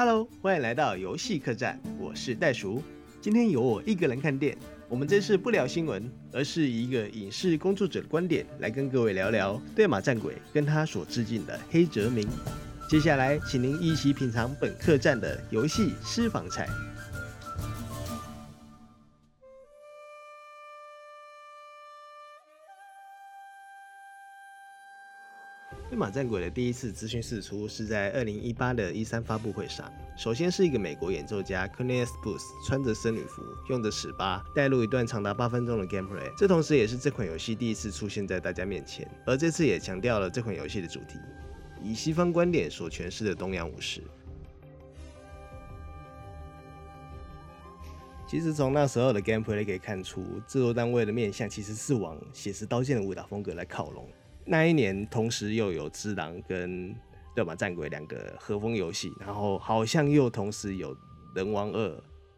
Hello，欢迎来到游戏客栈，我是袋鼠。今天由我一个人看店，我们这次不聊新闻，而是以一个影视工作者的观点来跟各位聊聊《对马战鬼》跟他所致敬的黑泽明。接下来，请您一起品尝本客栈的游戏私房菜。马战鬼的第一次资讯释出是在二零一八的 E3 发布会上。首先是一个美国演奏家 Cornelius Booth 穿着僧侣服，用着尺八带入一段长达八分钟的 gameplay。这同时也是这款游戏第一次出现在大家面前，而这次也强调了这款游戏的主题，以西方观点所诠释的东洋武士。其实从那时候的 gameplay 可以看出，制作单位的面向其实是往写实刀剑的武打风格来靠拢。那一年，同时又有《只狼》跟《对马战鬼》两个和风游戏，然后好像又同时有《人王二》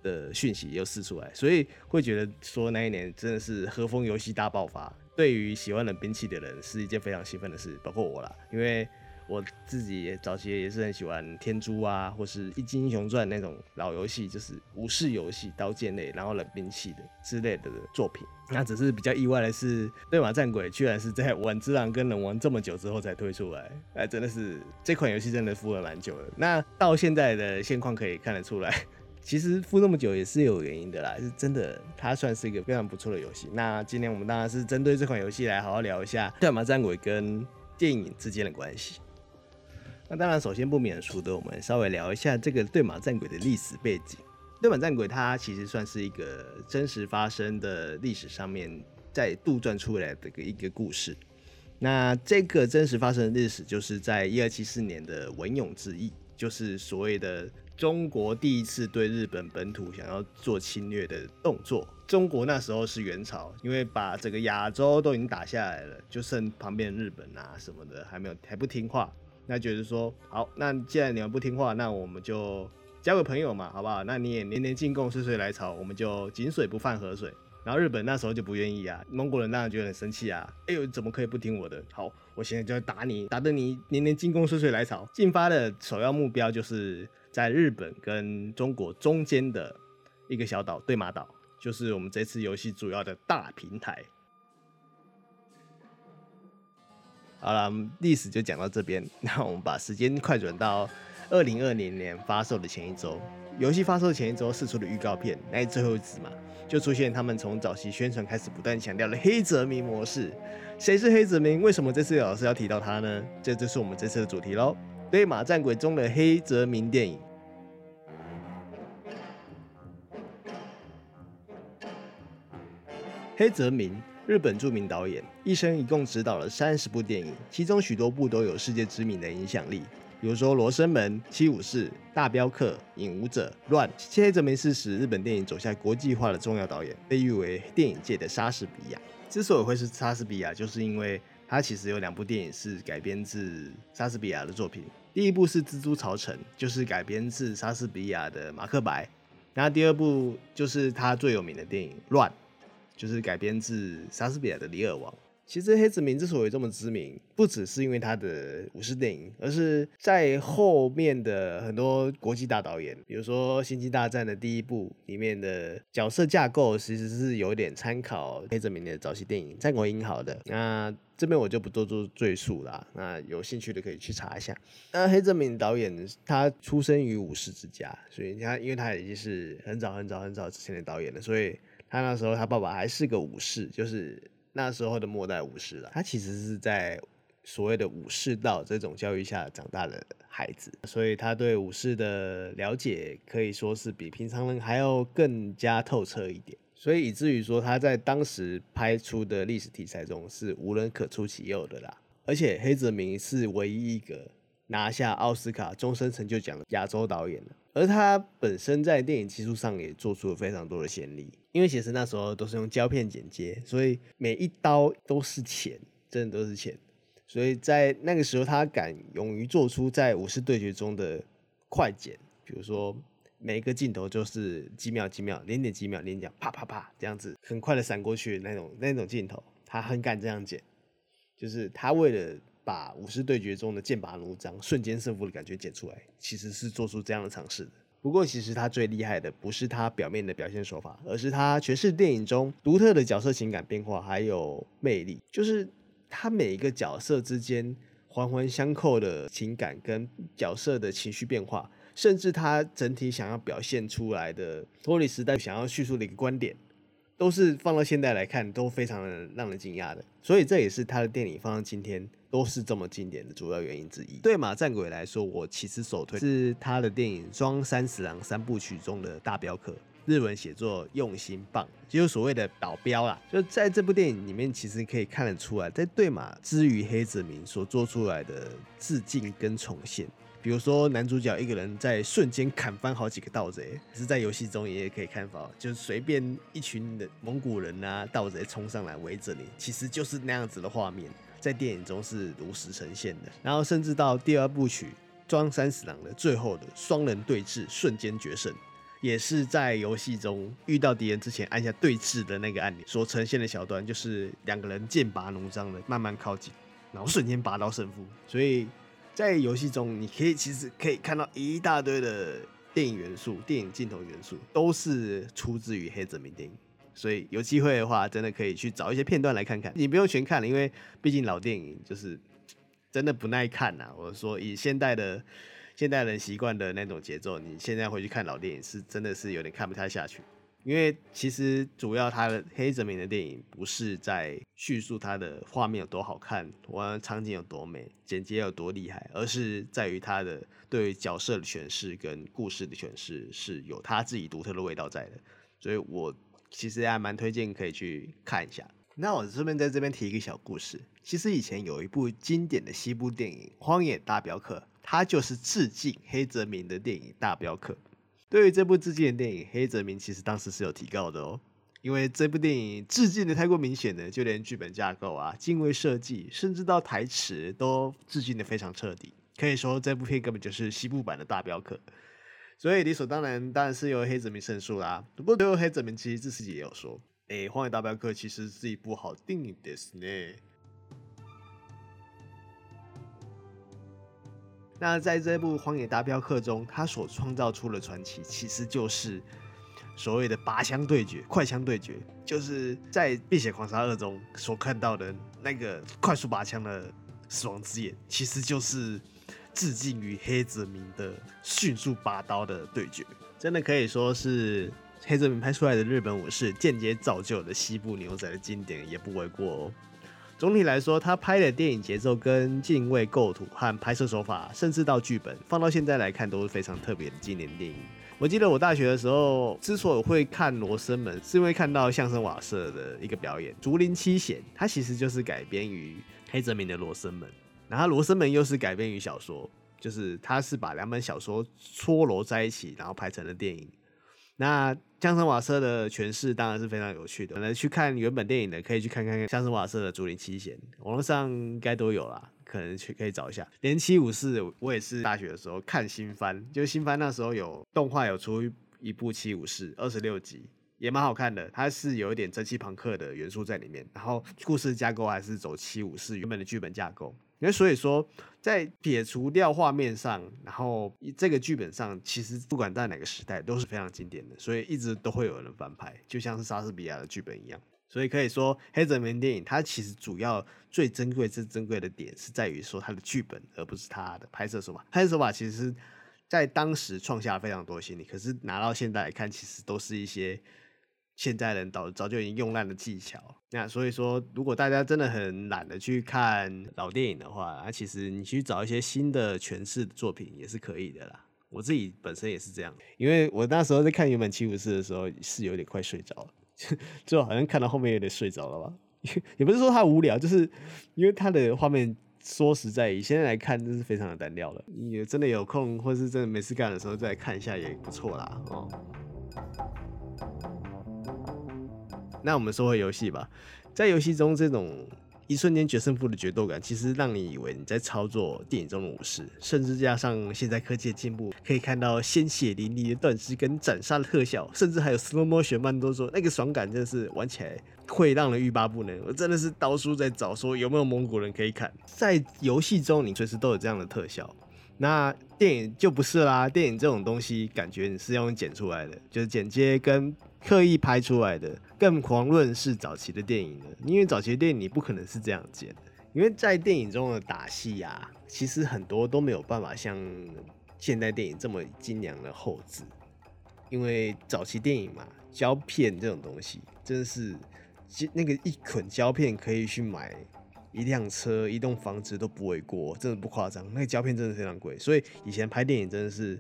的讯息又试出来，所以会觉得说那一年真的是和风游戏大爆发。对于喜欢冷兵器的人，是一件非常兴奋的事，包括我啦，因为。我自己也早期也是很喜欢天诛啊，或是一金英雄传那种老游戏，就是武士游戏、刀剑类，然后冷兵器的之类的作品。那只是比较意外的是，对马战鬼居然是在玩之狼跟仁王这么久之后才推出来，哎，真的是这款游戏真的敷了蛮久了。那到现在的现况可以看得出来，其实敷那么久也是有原因的啦，是真的，它算是一个非常不错的游戏。那今天我们当然是针对这款游戏来好好聊一下对马战鬼跟电影之间的关系。那当然，首先不免俗的，我们稍微聊一下这个对马战鬼的历史背景。对马战鬼它其实算是一个真实发生的历史上面在杜撰出来的一个故事。那这个真实发生的历史，就是在一二七四年的文永之役，就是所谓的中国第一次对日本本土想要做侵略的动作。中国那时候是元朝，因为把整个亚洲都已经打下来了，就剩旁边日本啊什么的还没有还不听话。那觉得说好，那既然你们不听话，那我们就交个朋友嘛，好不好？那你也年年进贡，岁岁来朝，我们就井水不犯河水。然后日本那时候就不愿意啊，蒙古人当然觉得很生气啊，哎呦，怎么可以不听我的？好，我现在就要打你，打得你年年进贡，岁岁来朝。进发的首要目标就是在日本跟中国中间的一个小岛——对马岛，就是我们这次游戏主要的大平台。好了，历史就讲到这边。那我们把时间快转到二零二零年发售的前一周，游戏发售前一周试出的预告片，那最后一支嘛，就出现他们从早期宣传开始不断强调的黑泽明模式。谁是黑泽明？为什么这次老师要提到他呢？这就是我们这次的主题喽。对马战鬼中的黑泽明电影。黑泽明。日本著名导演，一生一共执导了三十部电影，其中许多部都有世界知名的影响力，比如说《罗生门》《七武士》《大镖客》《影武者》《乱》。黑泽明是使日本电影走向国际化的重要导演，被誉为电影界的莎士比亚。之所以会是莎士比亚，就是因为他其实有两部电影是改编自莎士比亚的作品。第一部是《蜘蛛巢城》，就是改编自莎士比亚的《马克白》，然后第二部就是他最有名的电影《乱》。就是改编自莎士比亚的《李尔王》。其实黑泽明之所以这么知名，不只是因为他的武士电影，而是在后面的很多国际大导演，比如说《星际大战》的第一部里面的角色架构，其实是有点参考黑泽明的早期电影《战国英豪》的。那这边我就不多做赘述啦。那有兴趣的可以去查一下。那黑泽明导演他出生于武士之家，所以他因为他已经是很早很早很早之前的导演了，所以。他那时候，他爸爸还是个武士，就是那时候的末代武士了。他其实是在所谓的武士道这种教育下长大的孩子，所以他对武士的了解可以说是比平常人还要更加透彻一点。所以以至于说他在当时拍出的历史题材中是无人可出其右的啦。而且黑泽明是唯一一个拿下奥斯卡终身成就奖的亚洲导演。而他本身在电影技术上也做出了非常多的先例，因为其实那时候都是用胶片剪接，所以每一刀都是钱，真的都是钱。所以在那个时候，他敢勇于做出在武士对决中的快剪，比如说每一个镜头就是几秒几秒，零点几秒，零点啪啪啪这样子，很快的闪过去那种那种镜头，他很敢这样剪，就是他为了。把武士对决中的剑拔弩张、瞬间胜负的感觉剪出来，其实是做出这样的尝试的。不过，其实他最厉害的不是他表面的表现手法，而是他诠释电影中独特的角色情感变化还有魅力，就是他每一个角色之间环环相扣的情感跟角色的情绪变化，甚至他整体想要表现出来的脱离时代想要叙述的一个观点。都是放到现代来看都非常的让人惊讶的，所以这也是他的电影放到今天都是这么经典的主要原因之一。对马战鬼来说，我其实首推是他的电影《装三十郎三部曲》中的大镖客，日文写作用心棒，就是所谓的保镖啦。就在这部电影里面，其实可以看得出来，在对马之于黑泽明所做出来的致敬跟重现。比如说，男主角一个人在瞬间砍翻好几个盗贼，是在游戏中也可以看到，就是随便一群的蒙古人啊、盗贼冲上来围着你，其实就是那样子的画面，在电影中是如实呈现的。然后甚至到第二部曲《装三十郎》的最后的双人对峙，瞬间决胜，也是在游戏中遇到敌人之前按下对峙的那个按钮所呈现的小段，就是两个人剑拔弩张的慢慢靠近，然后瞬间拔刀胜负，所以。在游戏中，你可以其实可以看到一大堆的电影元素、电影镜头元素，都是出自于黑泽明电影。所以有机会的话，真的可以去找一些片段来看看。你不用全看了，因为毕竟老电影就是真的不耐看呐。我说以现代的现代人习惯的那种节奏，你现在回去看老电影，是真的是有点看不太下去。因为其实主要他的黑泽明的电影不是在叙述他的画面有多好看，完场景有多美，剪辑有多厉害，而是在于他的对角色的诠释跟故事的诠释是有他自己独特的味道在的。所以我其实还蛮推荐可以去看一下。那我顺便在这边提一个小故事，其实以前有一部经典的西部电影《荒野大镖客》，它就是致敬黑泽明的电影《大镖客》。对于这部致敬的电影，黑泽明其实当时是有提告的哦，因为这部电影致敬的太过明显了，就连剧本架构啊、镜位设计，甚至到台词都致敬的非常彻底。可以说这部片根本就是西部版的大镖客，所以理所当然，当然是由黑泽明胜诉啦。不过最后黑泽明其实自己也有说，哎，《荒野大镖客》其实是一部好电影的呢。那在这部《荒野大镖客》中，他所创造出的传奇，其实就是所谓的拔枪对决、快枪对决，就是在《碧血狂杀二》中所看到的那个快速拔枪的死亡之眼，其实就是致敬于黑泽明的迅速拔刀的对决，真的可以说是黑泽明拍出来的日本武士，间接造就了西部牛仔的经典，也不为过哦。总体来说，他拍的电影节奏、跟镜位构图和拍摄手法，甚至到剧本，放到现在来看都是非常特别的经典电影。我记得我大学的时候，之所以会看《罗生门》，是因为看到相声瓦舍的一个表演《竹林七贤》，它其实就是改编于黑泽明的《罗生门》，然后《罗生门》又是改编于小说，就是他是把两本小说搓揉在一起，然后拍成了电影。那相声瓦舍的诠释当然是非常有趣的。可能去看原本电影的，可以去看看相声瓦舍的《竹林七贤》，网络上应该都有啦，可能去可以找一下。连七武士，我也是大学的时候看新番，就新番那时候有动画有出一部七武士，二十六集，也蛮好看的。它是有一点蒸汽朋克的元素在里面，然后故事架构还是走七武士原本的剧本架构。因为所以说，在撇除掉画面上，然后这个剧本上，其实不管在哪个时代都是非常经典的，所以一直都会有人翻拍，就像是莎士比亚的剧本一样。所以可以说，黑泽明电影它其实主要最珍贵、最珍贵的点是在于说它的剧本，而不是它的拍摄手法。拍摄手法其实，在当时创下了非常多新意，可是拿到现在来看，其实都是一些。现在人早早就已经用烂的技巧，那所以说，如果大家真的很懒得去看老电影的话，那其实你去找一些新的诠释的作品也是可以的啦。我自己本身也是这样，因为我那时候在看原本七武士的时候是有点快睡着了，就好像看到后面有点睡着了吧。也不是说他无聊，就是因为他的画面说实在以现在来看，真是非常的单调了。你真的有空或是真的没事干的时候再看一下也不错啦，哦。那我们说回游戏吧，在游戏中这种一瞬间决胜负的决斗感，其实让你以为你在操作电影中的武士，甚至加上现在科技的进步，可以看到鲜血淋漓的断肢跟斩杀的特效，甚至还有 slow motion 慢动作，那个爽感真的是玩起来会让人欲罢不能。我真的是到处在找说有没有蒙古人可以砍，在游戏中你随时都有这样的特效，那电影就不是啦，电影这种东西感觉你是要用剪出来的，就是剪接跟。刻意拍出来的，更遑论是早期的电影了。因为早期的电影你不可能是这样剪的，因为在电影中的打戏啊，其实很多都没有办法像现代电影这么精良的后制。因为早期电影嘛，胶片这种东西真的是，那个一捆胶片可以去买一辆车、一栋房子都不为过，真的不夸张。那个胶片真的非常贵，所以以前拍电影真的是。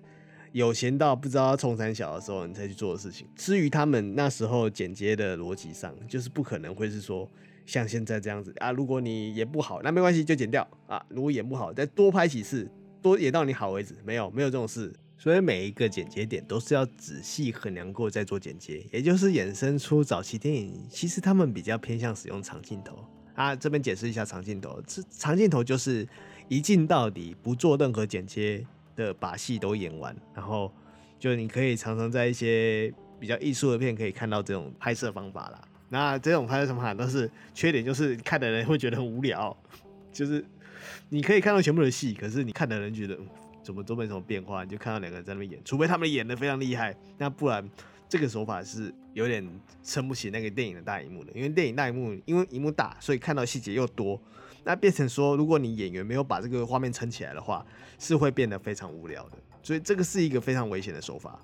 有钱到不知道要冲三小的时候，你才去做的事情。至于他们那时候剪接的逻辑上，就是不可能会是说像现在这样子啊。如果你演不好，那没关系，就剪掉啊。如果演不好，再多拍几次，多演到你好为止。没有，没有这种事。所以每一个剪接点都是要仔细衡量过再做剪接，也就是衍生出早期电影其实他们比较偏向使用长镜头啊。这边解释一下长镜头，这长镜头就是一镜到底，不做任何剪切。的把戏都演完，然后就你可以常常在一些比较艺术的片可以看到这种拍摄方法啦。那这种拍摄方法都是缺点，就是看的人会觉得很无聊。就是你可以看到全部的戏，可是你看的人觉得怎么都没什么变化，你就看到两个人在那边演，除非他们演得非常厉害，那不然这个手法是有点撑不起那个电影的大荧幕的。因为电影大荧幕，因为荧幕大，所以看到细节又多。那变成说，如果你演员没有把这个画面撑起来的话，是会变得非常无聊的。所以这个是一个非常危险的手法。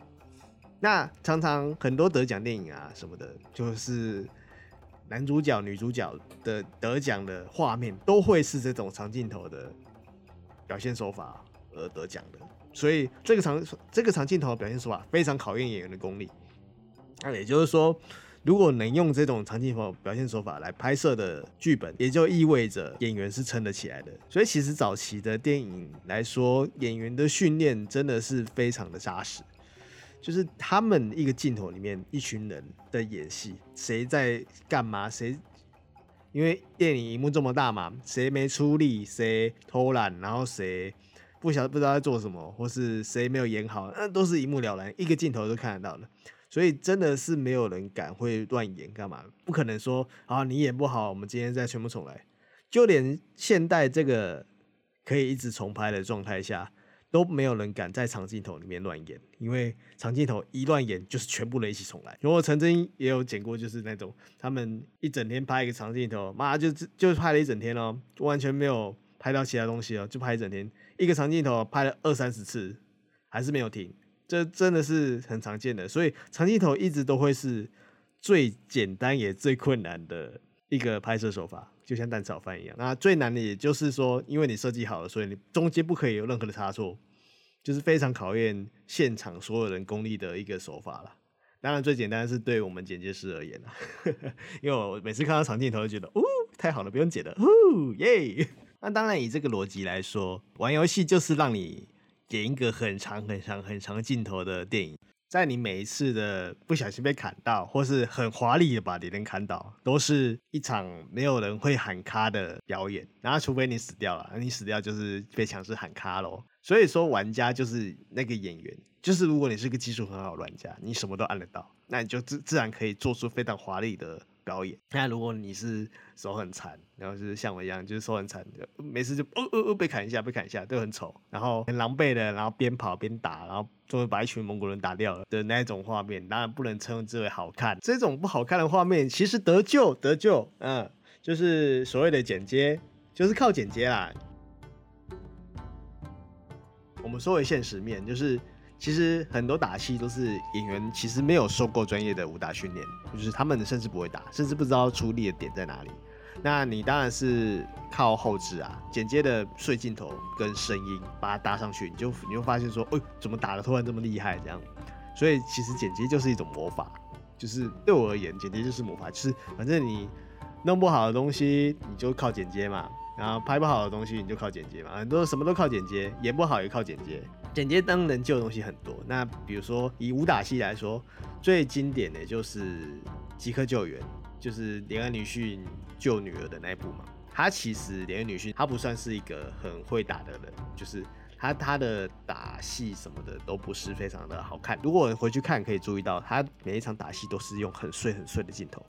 那常常很多得奖电影啊什么的，就是男主角、女主角的得奖的画面都会是这种长镜头的表现手法而得奖的。所以这个长这个长镜头的表现手法非常考验演员的功力。那也就是说。如果能用这种长镜头表现手法来拍摄的剧本，也就意味着演员是撑得起来的。所以其实早期的电影来说，演员的训练真的是非常的扎实。就是他们一个镜头里面一群人的演戏，谁在干嘛，谁因为电影荧幕这么大嘛，谁没出力，谁偷懒，然后谁不晓不知道在做什么，或是谁没有演好，那都是一目了然，一个镜头都看得到的。所以真的是没有人敢会乱演干嘛？不可能说啊，你演不好，我们今天再全部重来。就连现代这个可以一直重拍的状态下，都没有人敢在长镜头里面乱演，因为长镜头一乱演就是全部人一起重来。因为我曾经也有剪过，就是那种他们一整天拍一个长镜头，妈就就拍了一整天哦，完全没有拍到其他东西哦，就拍一整天，一个长镜头拍了二三十次，还是没有停。这真的是很常见的，所以长镜头一直都会是最简单也最困难的一个拍摄手法，就像蛋炒饭一样。那最难的也就是说，因为你设计好了，所以你中间不可以有任何的差错，就是非常考验现场所有人功力的一个手法了。当然，最简单的是对我们剪接师而言啦，因为我每次看到长镜头就觉得，哦，太好了，不用剪了，哦耶！那当然，以这个逻辑来说，玩游戏就是让你。演一个很长很长很长镜头的电影，在你每一次的不小心被砍到，或是很华丽的把敌人砍倒，都是一场没有人会喊卡的表演。然后，除非你死掉了，你死掉就是被强制喊卡喽。所以说，玩家就是那个演员，就是如果你是个技术很好的玩家，你什么都按得到，那你就自自然可以做出非常华丽的。表演。那如果你是手很残，然后就是像我一样，就是手很残，每次就哦哦哦被砍一下，被砍一下都很丑，然后很狼狈的，然后边跑边打，然后终于把一群蒙古人打掉了的那一种画面，当然不能称之为好看。这种不好看的画面，其实得救得救，嗯，就是所谓的剪接，就是靠剪接啦。我们说回现实面，就是。其实很多打戏都是演员其实没有受过专业的武打训练，就是他们甚至不会打，甚至不知道出力的点在哪里。那你当然是靠后置啊，剪接的碎镜头跟声音把它搭上去，你就你就发现说，哎，怎么打得突然这么厉害这样？所以其实剪接就是一种魔法，就是对我而言，剪接就是魔法，就是反正你弄不好的东西，你就靠剪接嘛。然后拍不好的东西你就靠剪接嘛，很多什么都靠剪接，演不好也靠剪接。剪接灯能救的东西很多，那比如说以武打戏来说，最经典的就是《即刻救援》，就是连恩女婿救女儿的那一部嘛。他其实连女婿，他不算是一个很会打的人，就是他他的打戏什么的都不是非常的好看。如果回去看，可以注意到他每一场打戏都是用很碎很碎的镜头，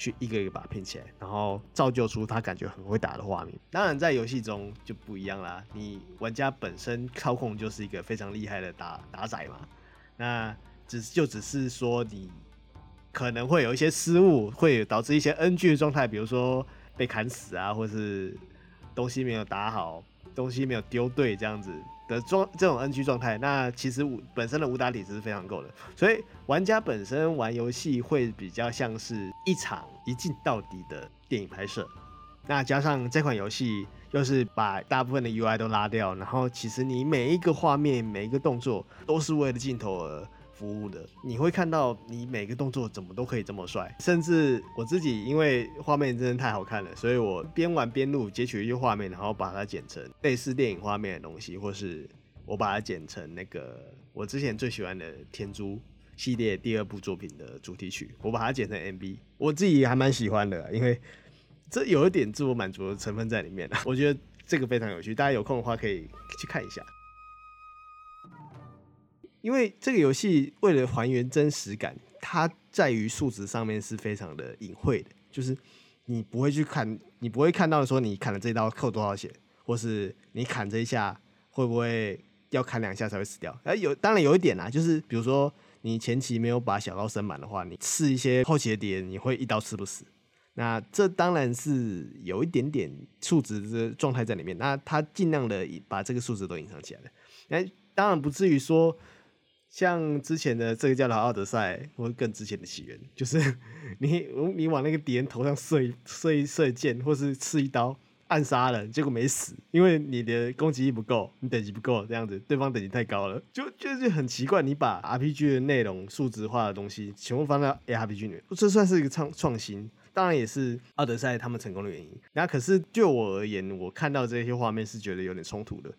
去一个一个把它拼起来，然后造就出他感觉很会打的画面。当然在游戏中就不一样啦，你玩家本身操控就是一个非常厉害的打打仔嘛，那只就只是说你可能会有一些失误，会导致一些 NG 的状态，比如说。被砍死啊，或是东西没有打好，东西没有丢对这样子的状这种 NG 状态，那其实武本身的武打底子是非常够的，所以玩家本身玩游戏会比较像是一场一镜到底的电影拍摄。那加上这款游戏又是把大部分的 UI 都拉掉，然后其实你每一个画面每一个动作都是为了镜头而服务的，你会看到你每个动作怎么都可以这么帅，甚至我自己因为画面真的太好看了，所以我边玩边录，截取一些画面，然后把它剪成类似电影画面的东西，或是我把它剪成那个我之前最喜欢的《天诛》系列第二部作品的主题曲，我把它剪成 MV，我自己还蛮喜欢的，因为这有一点自我满足的成分在里面，我觉得这个非常有趣，大家有空的话可以去看一下。因为这个游戏为了还原真实感，它在于数值上面是非常的隐晦的，就是你不会去看，你不会看到说你砍了这一刀扣多少血，或是你砍这一下会不会要砍两下才会死掉。而有当然有一点啦，就是比如说你前期没有把小刀升满的话，你刺一些后期的敌人，你会一刀刺不死。那这当然是有一点点数值的状态在里面。那它尽量的把这个数值都隐藏起来了。那当然不至于说。像之前的这个叫做奥德赛，或更之前的起源，就是 你你往那个敌人头上射一射一射箭，或是刺一刀暗杀人，结果没死，因为你的攻击力不够，你等级不够，这样子对方等级太高了，就就是很奇怪。你把 RPG 的内容数值化的东西全部放到 ARPG 里面，这算是一个创创新，当然也是奥德赛他们成功的原因。那可是就我而言，我看到这些画面是觉得有点冲突的。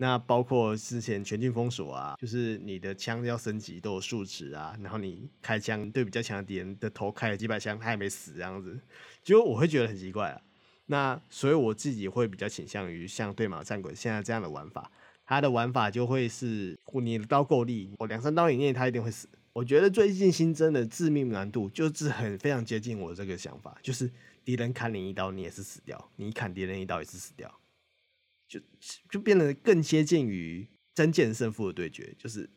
那包括之前全境封锁啊，就是你的枪要升级都有数值啊，然后你开枪对比较强的敌人的头开了几百枪，他也没死这样子，就我会觉得很奇怪啊。那所以我自己会比较倾向于像对马战鬼现在这样的玩法，他的玩法就会是你的刀够力，我两三刀以内他一定会死。我觉得最近新增的致命难度就是很非常接近我这个想法，就是敌人砍你一刀你也是死掉，你砍敌人一刀也是死掉。就就变得更接近于真剑胜负的对决，就是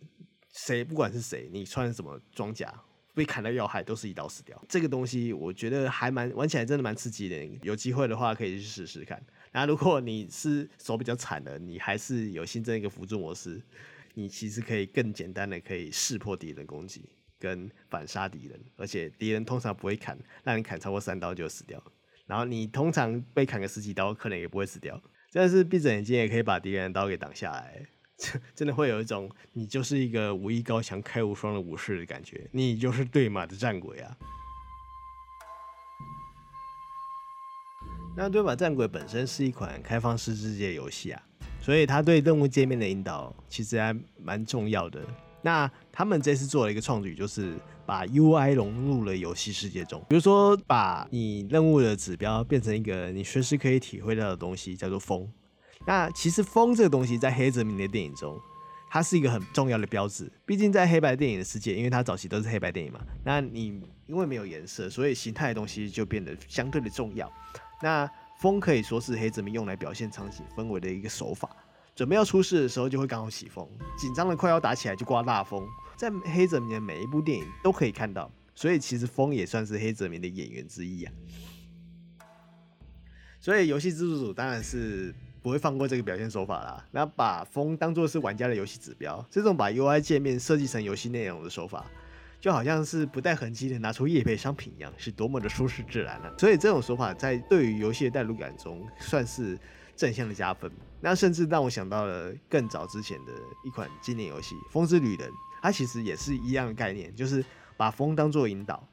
谁不管是谁，你穿什么装甲被砍到要害，都是一刀死掉。这个东西我觉得还蛮玩起来真的蛮刺激的，有机会的话可以去试试看。那如果你是手比较惨的，你还是有新增一个辅助模式，你其实可以更简单的可以识破敌人攻击跟反杀敌人，而且敌人通常不会砍，让你砍超过三刀就死掉。然后你通常被砍个十几刀，可能也不会死掉。真的是闭着眼睛也可以把敌人的刀给挡下来，真的会有一种你就是一个武艺高强、开无双的武士的感觉，你就是对马的战鬼啊！那对马战鬼本身是一款开放式世界游戏啊，所以它对任务界面的引导其实还蛮重要的。那他们这次做了一个创举，就是把 UI 融入了游戏世界中。比如说，把你任务的指标变成一个你随时可以体会到的东西，叫做风。那其实风这个东西，在黑泽明的电影中，它是一个很重要的标志。毕竟在黑白电影的世界，因为它早期都是黑白电影嘛，那你因为没有颜色，所以形态的东西就变得相对的重要。那风可以说是黑泽明用来表现场景氛围的一个手法。准备要出事的时候，就会刚好起风；紧张的快要打起来，就刮大风。在黑泽明的每一部电影都可以看到，所以其实风也算是黑泽明的演员之一啊。所以游戏制作组当然是不会放过这个表现手法啦。那把风当作是玩家的游戏指标，这种把 UI 界面设计成游戏内容的手法，就好像是不带痕迹的拿出业配商品一样，是多么的舒适自然啊。所以这种手法在对于游戏的代入感中，算是正向的加分。那甚至让我想到了更早之前的一款经典游戏《风之旅人》，它其实也是一样的概念，就是把风当做引导，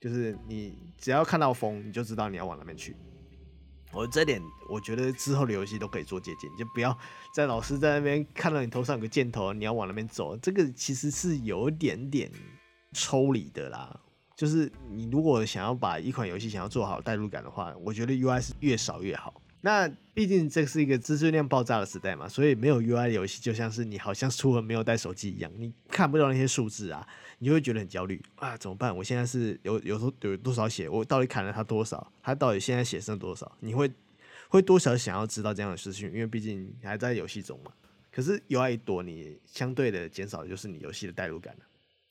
就是你只要看到风，你就知道你要往哪边去。我这点我觉得之后的游戏都可以做借鉴，就不要在老师在那边看到你头上有个箭头，你要往那边走，这个其实是有点点抽离的啦。就是你如果想要把一款游戏想要做好代入感的话，我觉得 UI 是越少越好。那毕竟这是一个资讯量爆炸的时代嘛，所以没有 UI 的游戏就像是你好像出门没有带手机一样，你看不到那些数字啊，你就会觉得很焦虑啊，怎么办？我现在是有有时候有多少血，我到底砍了他多少？他到底现在血剩多少？你会会多少想要知道这样的事情？因为毕竟还在游戏中嘛。可是 UI 一多，你相对的减少的就是你游戏的代入感了，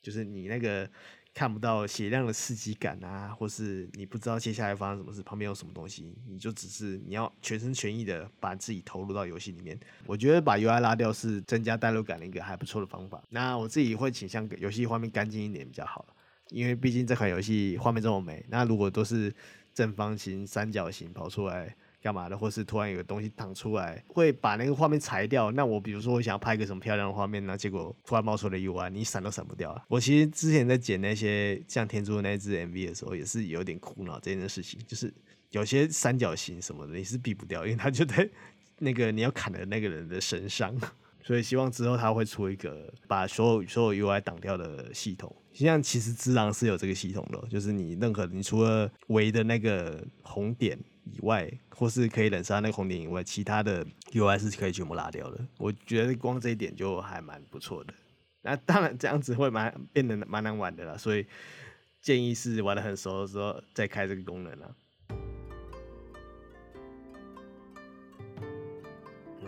就是你那个。看不到血量的刺激感啊，或是你不知道接下来发生什么事，旁边有什么东西，你就只是你要全心全意的把自己投入到游戏里面。我觉得把 UI 拉掉是增加代入感的一个还不错的方法。那我自己会倾向游戏画面干净一点比较好，因为毕竟这款游戏画面这么美。那如果都是正方形、三角形跑出来。干嘛的，或是突然有个东西挡出来，会把那个画面裁掉。那我比如说我想要拍个什么漂亮的画面，那结果突然冒出了 UI，你闪都闪不掉啊。我其实之前在剪那些像天珠的那支 MV 的时候，也是有点苦恼这件事情，就是有些三角形什么的你是避不掉，因为它就在那个你要砍的那个人的身上。所以希望之后他会出一个把所有所有 UI 挡掉的系统。像其实只狼是有这个系统的，就是你任何你除了围的那个红点以外，或是可以冷杀那个红点以外，其他的 UI 是可以全部拉掉的。我觉得光这一点就还蛮不错的。那当然这样子会蛮变得蛮难玩的啦，所以建议是玩的很熟的时候再开这个功能啊。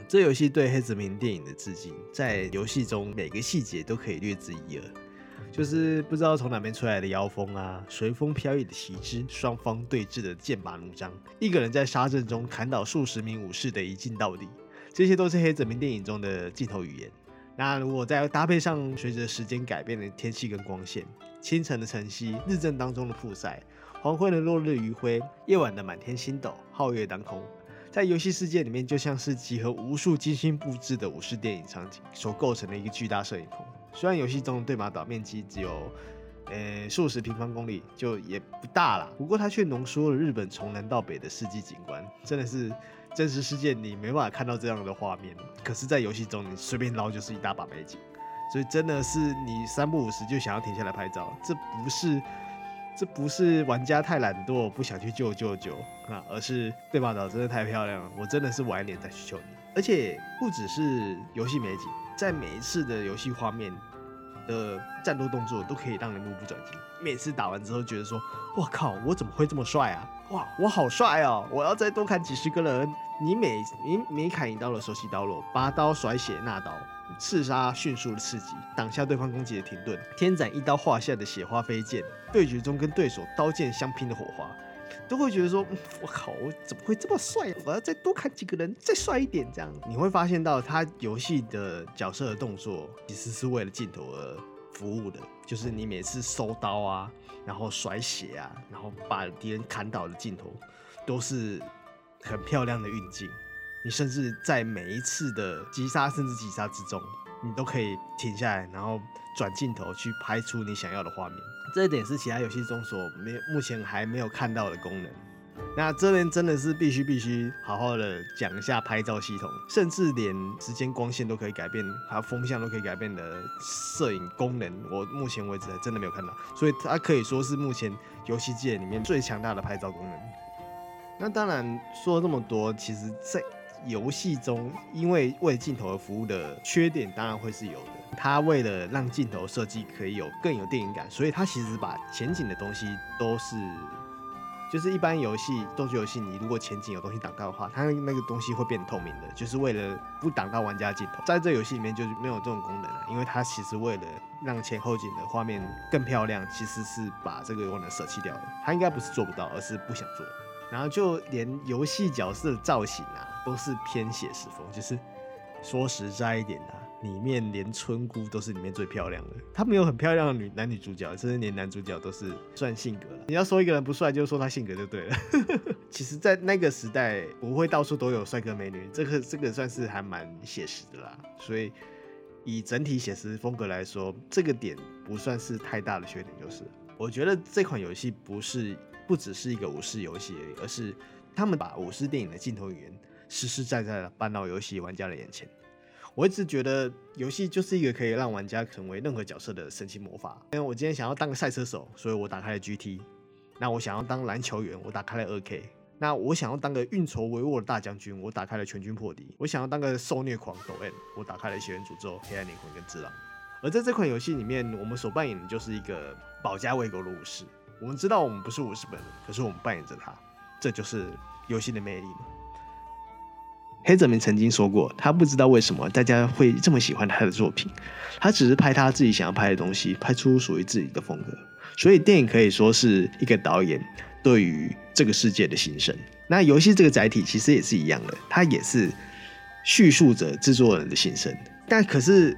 这游戏对黑泽明电影的致敬，在游戏中每个细节都可以略知一二。就是不知道从哪边出来的妖风啊，随风飘逸的旗帜，双方对峙的剑拔弩张，一个人在沙阵中砍倒数十名武士的一镜到底，这些都是黑泽明电影中的镜头语言。那如果再搭配上随着时间改变的天气跟光线，清晨的晨曦，日正当中的曝晒，黄昏的落日余晖，夜晚的满天星斗，皓月当空。在游戏世界里面，就像是集合无数精心布置的武士电影场景所构成的一个巨大摄影棚。虽然游戏中的对马岛面积只有呃数十平方公里，就也不大啦，不过它却浓缩了日本从南到北的四季景观，真的是真实世界你没办法看到这样的画面。可是，在游戏中你随便捞就是一大把美景，所以真的是你三不五时就想要停下来拍照，这不是。这不是玩家太懒惰不想去救救救啊，而是对马岛真的太漂亮了，我真的是晚一点再去救你。而且不只是游戏美景，在每一次的游戏画面的战斗动作都可以让人目不转睛。每次打完之后觉得说，我靠，我怎么会这么帅啊？哇，我好帅哦！我要再多砍几十个人。你每你每砍一刀的熟悉刀落，拔刀甩血那刀。刺杀迅速的刺激，挡下对方攻击的停顿，天斩一刀划下的血花飞溅，对决中跟对手刀剑相拼的火花，都会觉得说，我靠，我怎么会这么帅？我要再多砍几个人，再帅一点。这样你会发现到，他游戏的角色的动作其实是为了镜头而服务的，就是你每次收刀啊，然后甩血啊，然后把敌人砍倒的镜头，都是很漂亮的运镜。你甚至在每一次的击杀甚至击杀之中，你都可以停下来，然后转镜头去拍出你想要的画面。这一点是其他游戏中所没目前还没有看到的功能。那这边真的是必须必须好好的讲一下拍照系统，甚至连时间、光线都可以改变，还有风向都可以改变的摄影功能，我目前为止还真的没有看到。所以它可以说是目前游戏界里面最强大的拍照功能。那当然说了这么多，其实在游戏中，因为为镜头而服务的缺点当然会是有的。它为了让镜头设计可以有更有电影感，所以它其实把前景的东西都是，就是一般游戏动作游戏，你如果前景有东西挡到的话，它那个东西会变透明的，就是为了不挡到玩家镜头。在这游戏里面就是没有这种功能了，因为它其实为了让前后景的画面更漂亮，其实是把这个功能舍弃掉的。它应该不是做不到，而是不想做。然后就连游戏角色的造型啊，都是偏写实风。就是说实在一点啊，里面连村姑都是里面最漂亮的。他没有很漂亮的女男女主角，甚至连男主角都是算性格了。你要说一个人不帅，就说他性格就对了。其实，在那个时代，不会到处都有帅哥美女，这个这个算是还蛮写实的啦。所以以整体写实风格来说，这个点不算是太大的缺点。就是我觉得这款游戏不是。不只是一个武士游戏而已，而是他们把武士电影的镜头语言实实在在的搬到游戏玩家的眼前。我一直觉得游戏就是一个可以让玩家成为任何角色的神奇魔法。因为我今天想要当个赛车手，所以我打开了 GT。那我想要当篮球员，我打开了二 K。那我想要当个运筹帷幄的大将军，我打开了全军破敌。我想要当个受虐狂抖 M，我打开了血缘诅咒、黑暗灵魂跟智狼。而在这款游戏里面，我们所扮演的就是一个保家卫国的武士。我们知道我们不是武士本人，可是我们扮演着他，这就是游戏的魅力嘛。黑泽明曾经说过，他不知道为什么大家会这么喜欢他的作品，他只是拍他自己想要拍的东西，拍出属于自己的风格。所以电影可以说是一个导演对于这个世界的心声。那游戏这个载体其实也是一样的，它也是叙述着制作人的心声。但可是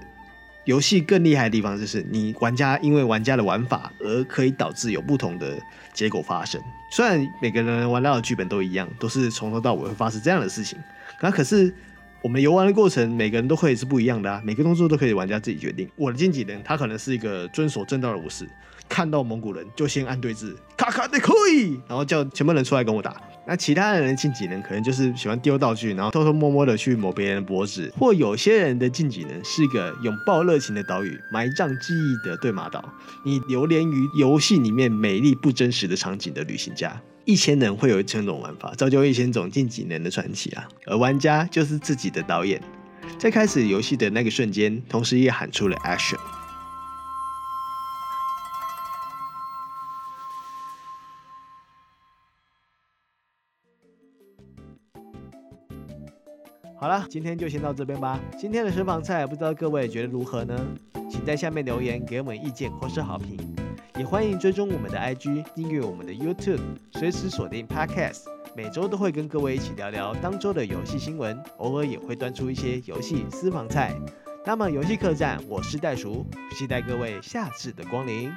游戏更厉害的地方就是，你玩家因为玩家的玩法而可以导致有不同的结果发生。虽然每个人玩到的剧本都一样，都是从头到尾会发生这样的事情，那可是我们游玩的过程，每个人都会是不一样的啊。每个动作都可以玩家自己决定。我的经纪人，他可能是一个遵守正道的武士。看到蒙古人就先按对字，卡卡的可以，然后叫全部人出来跟我打。那其他人的晋级呢？可能就是喜欢丢道具，然后偷偷摸摸的去抹别人的脖子。或有些人的晋级呢，是一个拥抱热情的岛屿，埋葬记忆的对马岛。你流连于游戏里面美丽不真实的场景的旅行家。一千人会有一千种玩法，造就一千种晋级人的传奇啊！而玩家就是自己的导演，在开始游戏的那个瞬间，同时也喊出了 action。好了，今天就先到这边吧。今天的私房菜，不知道各位觉得如何呢？请在下面留言给我们意见或是好评，也欢迎追踪我们的 IG，订阅我们的 YouTube，随时锁定 Podcast，每周都会跟各位一起聊聊当周的游戏新闻，偶尔也会端出一些游戏私房菜。那么游戏客栈，我是袋鼠，期待各位下次的光临。